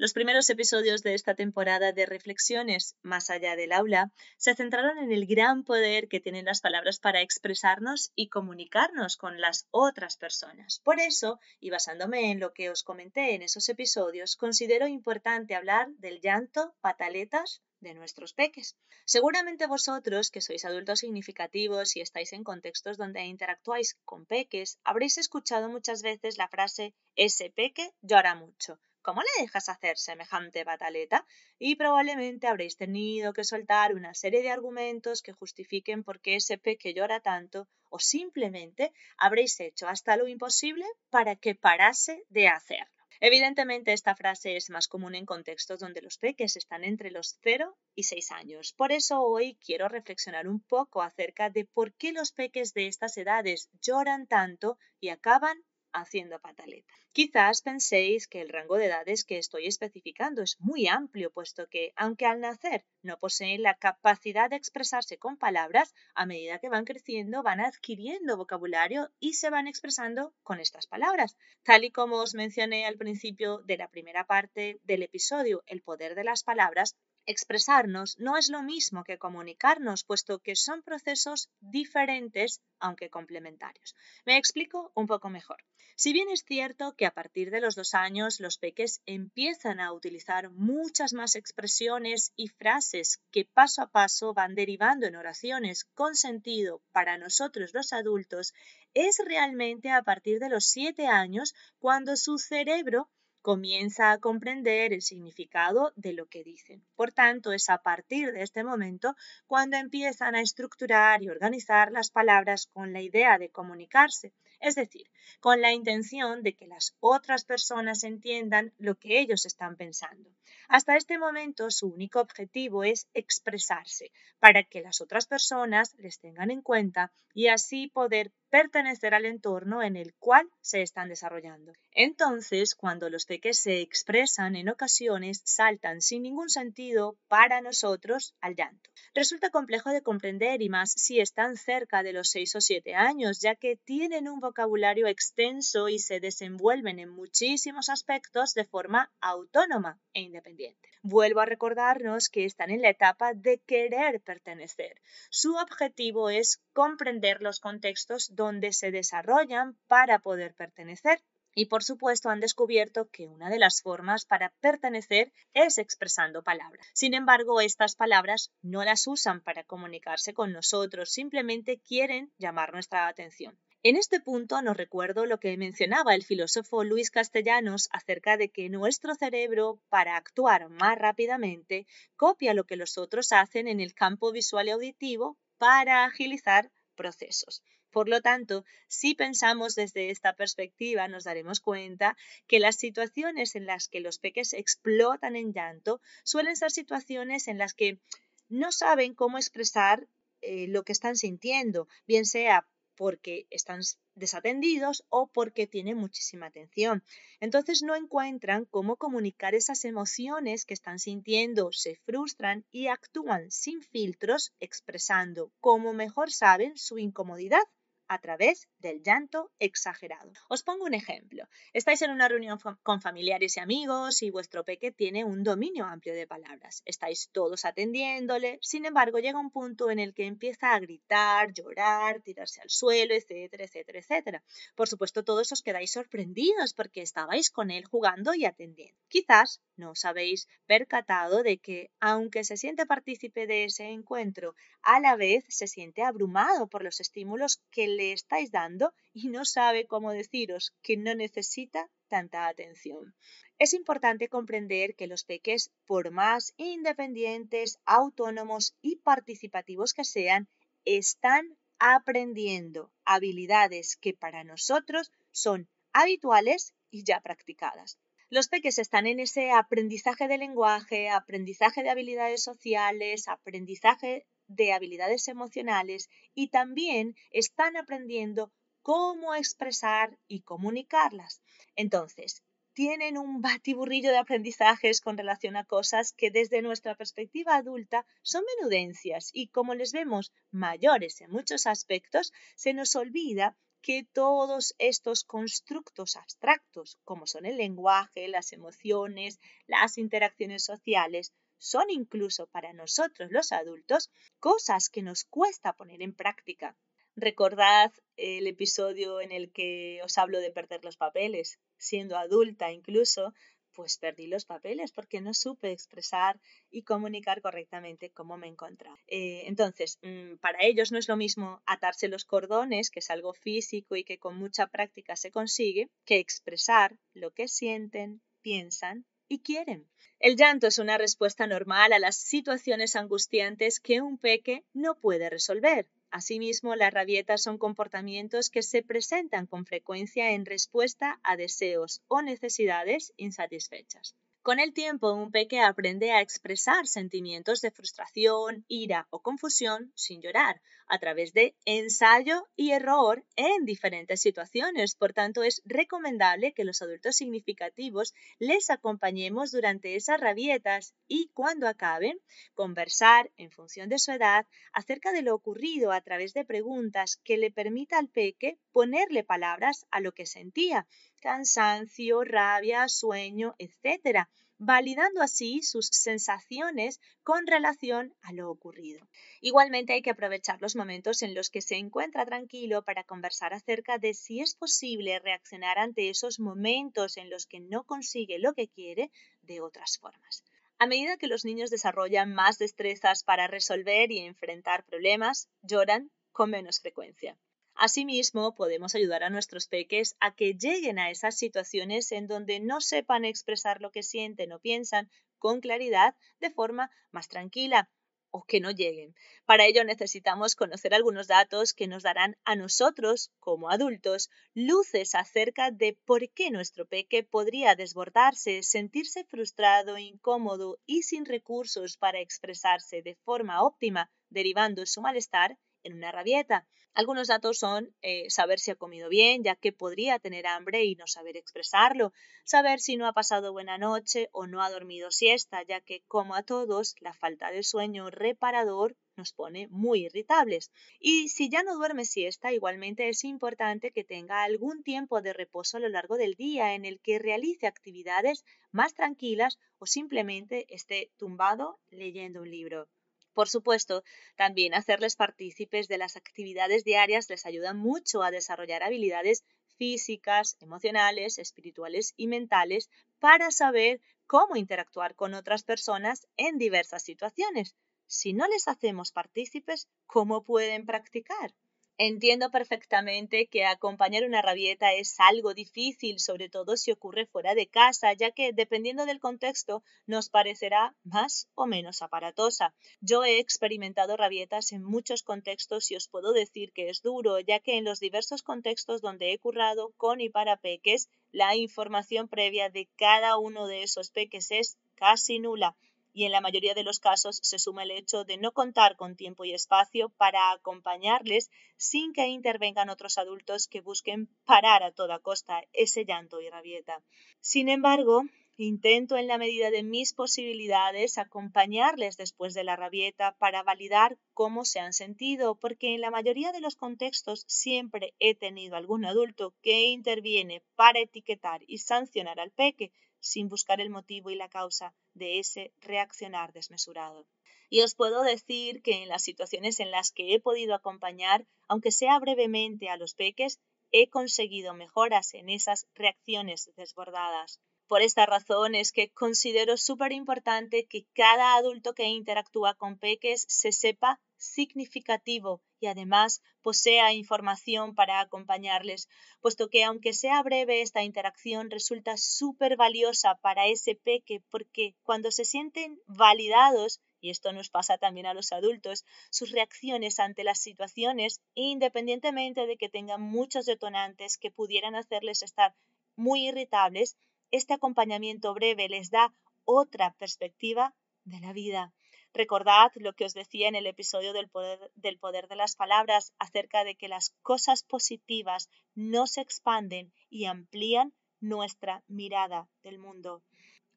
Los primeros episodios de esta temporada de Reflexiones más allá del aula se centraron en el gran poder que tienen las palabras para expresarnos y comunicarnos con las otras personas. Por eso, y basándome en lo que os comenté en esos episodios, considero importante hablar del llanto, pataletas, de nuestros peques. Seguramente vosotros, que sois adultos significativos y estáis en contextos donde interactuáis con peques, habréis escuchado muchas veces la frase ese peque llora mucho ¿Cómo le dejas hacer semejante bataleta? Y probablemente habréis tenido que soltar una serie de argumentos que justifiquen por qué ese peque llora tanto o simplemente habréis hecho hasta lo imposible para que parase de hacerlo. Evidentemente esta frase es más común en contextos donde los peques están entre los 0 y 6 años. Por eso hoy quiero reflexionar un poco acerca de por qué los peques de estas edades lloran tanto y acaban haciendo pataleta. Quizás penséis que el rango de edades que estoy especificando es muy amplio, puesto que, aunque al nacer no poseen la capacidad de expresarse con palabras, a medida que van creciendo van adquiriendo vocabulario y se van expresando con estas palabras. Tal y como os mencioné al principio de la primera parte del episodio, el poder de las palabras, Expresarnos no es lo mismo que comunicarnos, puesto que son procesos diferentes, aunque complementarios. Me explico un poco mejor. Si bien es cierto que a partir de los dos años los peques empiezan a utilizar muchas más expresiones y frases que paso a paso van derivando en oraciones con sentido para nosotros los adultos, es realmente a partir de los siete años cuando su cerebro comienza a comprender el significado de lo que dicen. Por tanto, es a partir de este momento cuando empiezan a estructurar y organizar las palabras con la idea de comunicarse, es decir, con la intención de que las otras personas entiendan lo que ellos están pensando. Hasta este momento, su único objetivo es expresarse para que las otras personas les tengan en cuenta y así poder pertenecer al entorno en el cual se están desarrollando. Entonces, cuando los peques se expresan, en ocasiones saltan sin ningún sentido para nosotros al llanto. Resulta complejo de comprender y más si están cerca de los 6 o 7 años, ya que tienen un vocabulario extenso y se desenvuelven en muchísimos aspectos de forma autónoma e independiente. Vuelvo a recordarnos que están en la etapa de querer pertenecer. Su objetivo es comprender los contextos donde se desarrollan para poder pertenecer. Y por supuesto han descubierto que una de las formas para pertenecer es expresando palabras. Sin embargo, estas palabras no las usan para comunicarse con nosotros, simplemente quieren llamar nuestra atención. En este punto nos recuerdo lo que mencionaba el filósofo Luis Castellanos acerca de que nuestro cerebro, para actuar más rápidamente, copia lo que los otros hacen en el campo visual y auditivo para agilizar procesos. Por lo tanto, si pensamos desde esta perspectiva, nos daremos cuenta que las situaciones en las que los peques explotan en llanto suelen ser situaciones en las que no saben cómo expresar eh, lo que están sintiendo, bien sea porque están desatendidos o porque tienen muchísima atención. Entonces no encuentran cómo comunicar esas emociones que están sintiendo, se frustran y actúan sin filtros expresando como mejor saben su incomodidad a través del llanto exagerado. Os pongo un ejemplo. Estáis en una reunión con familiares y amigos y vuestro peque tiene un dominio amplio de palabras. Estáis todos atendiéndole, sin embargo llega un punto en el que empieza a gritar, llorar, tirarse al suelo, etcétera, etcétera, etcétera. Por supuesto todos os quedáis sorprendidos porque estabais con él jugando y atendiendo. Quizás no os habéis percatado de que, aunque se siente partícipe de ese encuentro, a la vez se siente abrumado por los estímulos que le estáis dando y no sabe cómo deciros que no necesita tanta atención. Es importante comprender que los peques, por más independientes, autónomos y participativos que sean, están aprendiendo habilidades que para nosotros son habituales y ya practicadas. Los peques están en ese aprendizaje de lenguaje, aprendizaje de habilidades sociales, aprendizaje de habilidades emocionales y también están aprendiendo cómo expresar y comunicarlas. Entonces, tienen un batiburrillo de aprendizajes con relación a cosas que desde nuestra perspectiva adulta son menudencias y como les vemos mayores en muchos aspectos, se nos olvida que todos estos constructos abstractos, como son el lenguaje, las emociones, las interacciones sociales, son incluso para nosotros los adultos cosas que nos cuesta poner en práctica. Recordad el episodio en el que os hablo de perder los papeles. Siendo adulta incluso, pues perdí los papeles porque no supe expresar y comunicar correctamente cómo me encontraba. Eh, entonces, mm, para ellos no es lo mismo atarse los cordones, que es algo físico y que con mucha práctica se consigue, que expresar lo que sienten, piensan y quieren. El llanto es una respuesta normal a las situaciones angustiantes que un peque no puede resolver. Asimismo, las rabietas son comportamientos que se presentan con frecuencia en respuesta a deseos o necesidades insatisfechas. Con el tiempo, un peque aprende a expresar sentimientos de frustración, ira o confusión sin llorar, a través de ensayo y error en diferentes situaciones. Por tanto, es recomendable que los adultos significativos les acompañemos durante esas rabietas y cuando acaben, conversar en función de su edad acerca de lo ocurrido a través de preguntas que le permita al peque ponerle palabras a lo que sentía cansancio, rabia, sueño, etc., validando así sus sensaciones con relación a lo ocurrido. Igualmente hay que aprovechar los momentos en los que se encuentra tranquilo para conversar acerca de si es posible reaccionar ante esos momentos en los que no consigue lo que quiere de otras formas. A medida que los niños desarrollan más destrezas para resolver y enfrentar problemas, lloran con menos frecuencia. Asimismo, podemos ayudar a nuestros peques a que lleguen a esas situaciones en donde no sepan expresar lo que sienten o piensan con claridad de forma más tranquila o que no lleguen. Para ello necesitamos conocer algunos datos que nos darán a nosotros, como adultos, luces acerca de por qué nuestro peque podría desbordarse, sentirse frustrado, incómodo y sin recursos para expresarse de forma óptima, derivando su malestar en una rabieta. Algunos datos son eh, saber si ha comido bien, ya que podría tener hambre y no saber expresarlo, saber si no ha pasado buena noche o no ha dormido siesta, ya que, como a todos, la falta de sueño reparador nos pone muy irritables. Y si ya no duerme siesta, igualmente es importante que tenga algún tiempo de reposo a lo largo del día en el que realice actividades más tranquilas o simplemente esté tumbado leyendo un libro. Por supuesto, también hacerles partícipes de las actividades diarias les ayuda mucho a desarrollar habilidades físicas, emocionales, espirituales y mentales para saber cómo interactuar con otras personas en diversas situaciones. Si no les hacemos partícipes, ¿cómo pueden practicar? Entiendo perfectamente que acompañar una rabieta es algo difícil, sobre todo si ocurre fuera de casa, ya que dependiendo del contexto nos parecerá más o menos aparatosa. Yo he experimentado rabietas en muchos contextos y os puedo decir que es duro, ya que en los diversos contextos donde he currado con y para peques, la información previa de cada uno de esos peques es casi nula y en la mayoría de los casos se suma el hecho de no contar con tiempo y espacio para acompañarles sin que intervengan otros adultos que busquen parar a toda costa ese llanto y rabieta. Sin embargo, Intento en la medida de mis posibilidades acompañarles después de la rabieta para validar cómo se han sentido, porque en la mayoría de los contextos siempre he tenido algún adulto que interviene para etiquetar y sancionar al peque sin buscar el motivo y la causa de ese reaccionar desmesurado. Y os puedo decir que en las situaciones en las que he podido acompañar, aunque sea brevemente a los peques, he conseguido mejoras en esas reacciones desbordadas. Por esta razón es que considero súper importante que cada adulto que interactúa con peques se sepa significativo y además posea información para acompañarles, puesto que aunque sea breve esta interacción resulta súper valiosa para ese peque porque cuando se sienten validados y esto nos pasa también a los adultos, sus reacciones ante las situaciones, independientemente de que tengan muchos detonantes que pudieran hacerles estar muy irritables, este acompañamiento breve les da otra perspectiva de la vida. Recordad lo que os decía en el episodio del poder, de las palabras acerca de que las cosas positivas nos expanden y amplían nuestra mirada del mundo.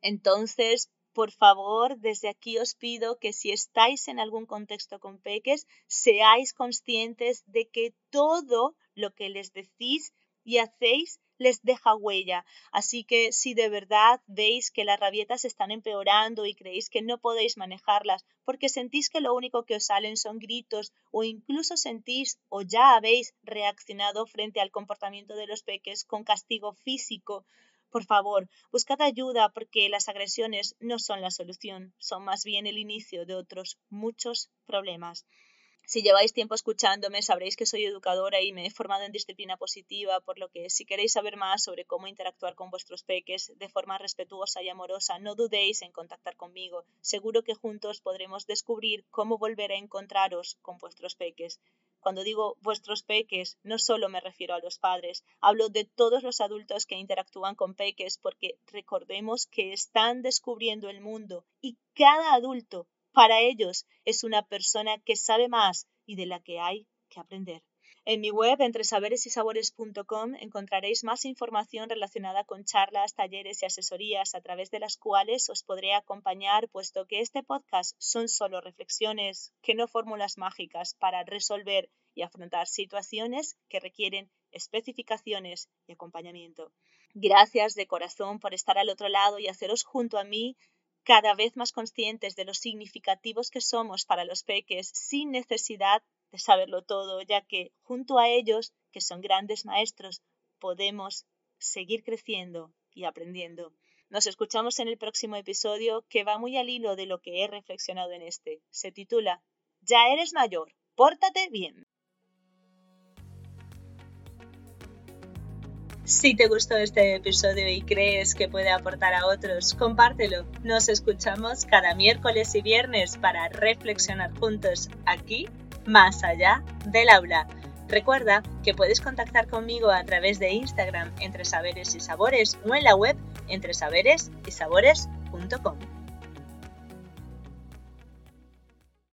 Entonces, por favor, desde aquí os pido que si estáis en algún contexto con peques, seáis conscientes de que todo lo que les decís y hacéis les deja huella. Así que si de verdad veis que las rabietas están empeorando y creéis que no podéis manejarlas porque sentís que lo único que os salen son gritos o incluso sentís o ya habéis reaccionado frente al comportamiento de los peques con castigo físico, por favor, buscad ayuda porque las agresiones no son la solución, son más bien el inicio de otros muchos problemas. Si lleváis tiempo escuchándome, sabréis que soy educadora y me he formado en disciplina positiva, por lo que si queréis saber más sobre cómo interactuar con vuestros peques de forma respetuosa y amorosa, no dudéis en contactar conmigo. Seguro que juntos podremos descubrir cómo volver a encontraros con vuestros peques. Cuando digo vuestros peques, no solo me refiero a los padres, hablo de todos los adultos que interactúan con peques porque recordemos que están descubriendo el mundo y cada adulto para ellos es una persona que sabe más y de la que hay que aprender. En mi web, sabores.com encontraréis más información relacionada con charlas, talleres y asesorías a través de las cuales os podré acompañar, puesto que este podcast son solo reflexiones, que no fórmulas mágicas para resolver y afrontar situaciones que requieren especificaciones y acompañamiento. Gracias de corazón por estar al otro lado y haceros junto a mí cada vez más conscientes de lo significativos que somos para los peques sin necesidad de saberlo todo, ya que junto a ellos, que son grandes maestros, podemos seguir creciendo y aprendiendo. Nos escuchamos en el próximo episodio que va muy al hilo de lo que he reflexionado en este. Se titula Ya eres mayor, pórtate bien. Si te gustó este episodio y crees que puede aportar a otros, compártelo. Nos escuchamos cada miércoles y viernes para reflexionar juntos aquí, más allá del aula. Recuerda que puedes contactar conmigo a través de Instagram entre saberes y sabores o en la web entre saberes y sabores.com.